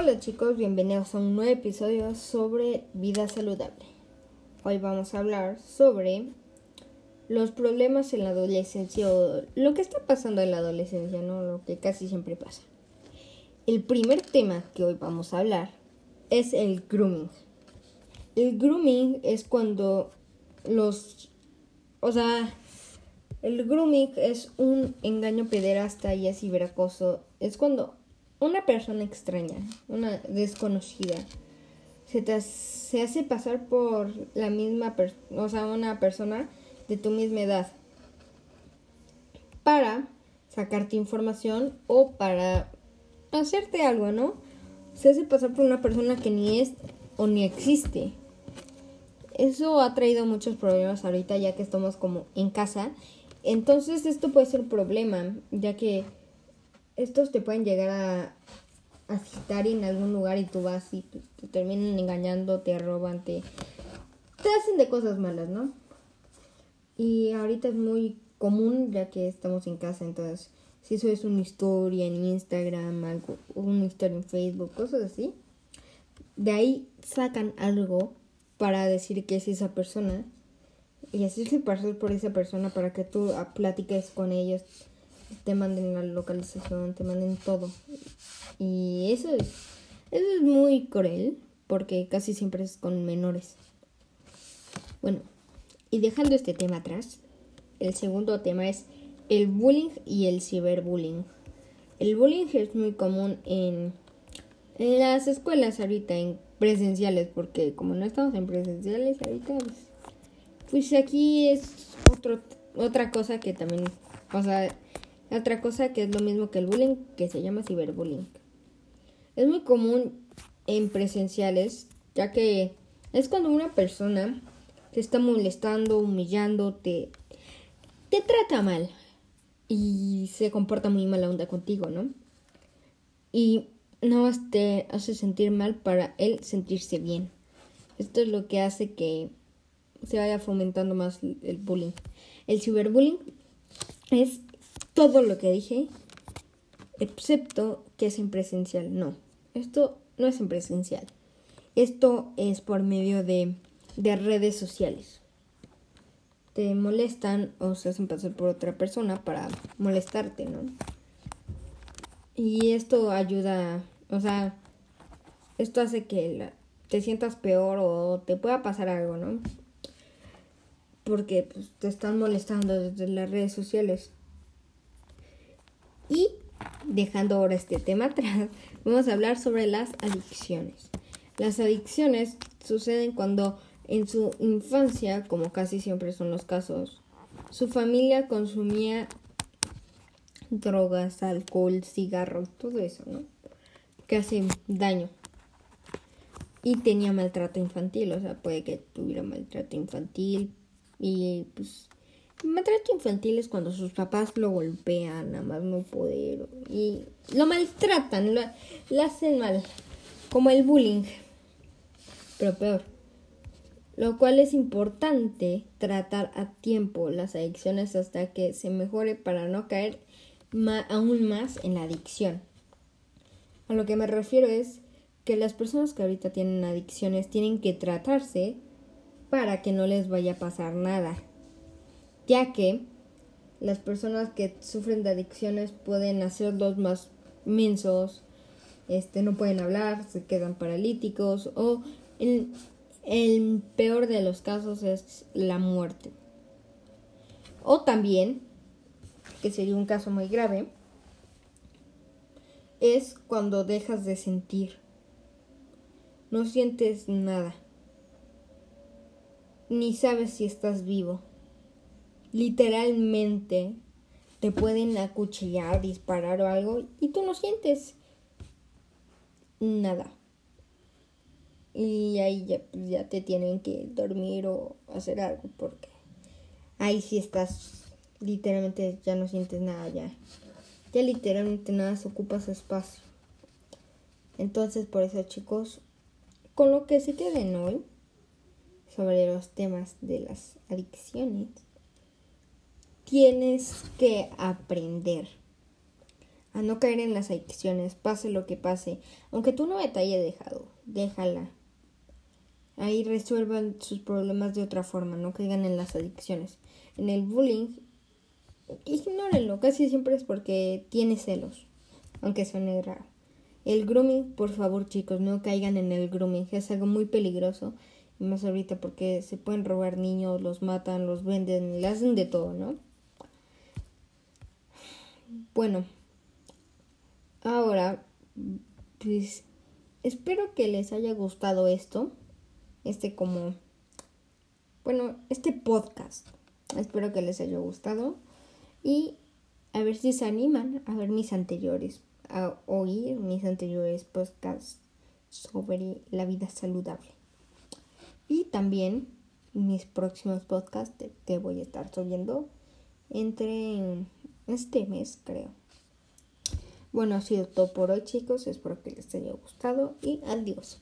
Hola chicos, bienvenidos a un nuevo episodio sobre vida saludable. Hoy vamos a hablar sobre los problemas en la adolescencia o lo que está pasando en la adolescencia, ¿no? Lo que casi siempre pasa. El primer tema que hoy vamos a hablar es el grooming. El grooming es cuando los... O sea, el grooming es un engaño pederasta y es ciberacoso. Es cuando una persona extraña, una desconocida, se, te, se hace pasar por la misma o sea, una persona de tu misma edad para sacarte información o para hacerte algo, ¿no? Se hace pasar por una persona que ni es o ni existe. Eso ha traído muchos problemas ahorita ya que estamos como en casa. Entonces esto puede ser un problema, ya que estos te pueden llegar a, a citar en algún lugar y tú vas y te, terminan engañando, te roban, te, te hacen de cosas malas, ¿no? Y ahorita es muy común ya que estamos en casa, entonces si eso es una historia en Instagram, algo, una historia en Facebook, cosas así, de ahí sacan algo para decir que es esa persona y así se pasar por esa persona para que tú platiques con ellos te manden la localización, te manden todo. Y eso es, eso es muy cruel porque casi siempre es con menores. Bueno, y dejando este tema atrás, el segundo tema es el bullying y el ciberbullying. El bullying es muy común en, en las escuelas ahorita, en presenciales, porque como no estamos en presenciales ahorita, pues, pues aquí es otro, otra cosa que también, o sea, otra cosa que es lo mismo que el bullying, que se llama ciberbullying. Es muy común en presenciales, ya que es cuando una persona te está molestando, humillando, te, te trata mal y se comporta muy mala onda contigo, ¿no? Y más te hace sentir mal para él sentirse bien. Esto es lo que hace que se vaya fomentando más el bullying. El ciberbullying es todo lo que dije, excepto que es en presencial. No, esto no es en presencial. Esto es por medio de, de redes sociales. Te molestan o se hacen pasar por otra persona para molestarte, ¿no? Y esto ayuda, o sea, esto hace que te sientas peor o te pueda pasar algo, ¿no? Porque pues, te están molestando desde las redes sociales. Dejando ahora este tema atrás, vamos a hablar sobre las adicciones. Las adicciones suceden cuando en su infancia, como casi siempre son los casos, su familia consumía drogas, alcohol, cigarros, todo eso, ¿no? Que hace daño. Y tenía maltrato infantil, o sea, puede que tuviera maltrato infantil y pues Maltrato infantil es cuando sus papás lo golpean, a más no poder, y lo maltratan, lo, hacen mal, como el bullying, pero peor. Lo cual es importante tratar a tiempo las adicciones hasta que se mejore para no caer aún más en la adicción. A lo que me refiero es que las personas que ahorita tienen adicciones tienen que tratarse para que no les vaya a pasar nada ya que las personas que sufren de adicciones pueden hacerlos más mensos, este, no pueden hablar, se quedan paralíticos o el, el peor de los casos es la muerte. O también, que sería un caso muy grave, es cuando dejas de sentir. No sientes nada. Ni sabes si estás vivo literalmente te pueden acuchillar, disparar o algo y tú no sientes nada. Y ahí ya, pues, ya te tienen que dormir o hacer algo porque ahí sí estás literalmente ya no sientes nada ya. Ya literalmente nada se ocupa su espacio. Entonces por eso chicos, con lo que se queden hoy sobre los temas de las adicciones tienes que aprender a no caer en las adicciones, pase lo que pase. Aunque tú no te haya dejado, déjala. Ahí resuelvan sus problemas de otra forma, no caigan en las adicciones. En el bullying, ignórenlo, casi siempre es porque tiene celos, aunque suene raro. El grooming, por favor chicos, no caigan en el grooming, es algo muy peligroso. Y más ahorita porque se pueden robar niños, los matan, los venden, le hacen de todo, ¿no? Bueno, ahora, pues espero que les haya gustado esto. Este como, bueno, este podcast. Espero que les haya gustado. Y a ver si se animan a ver mis anteriores, a oír mis anteriores podcasts sobre la vida saludable. Y también mis próximos podcasts que voy a estar subiendo entre este mes, creo. Bueno, ha sido todo por hoy, chicos. Espero que les haya gustado y adiós.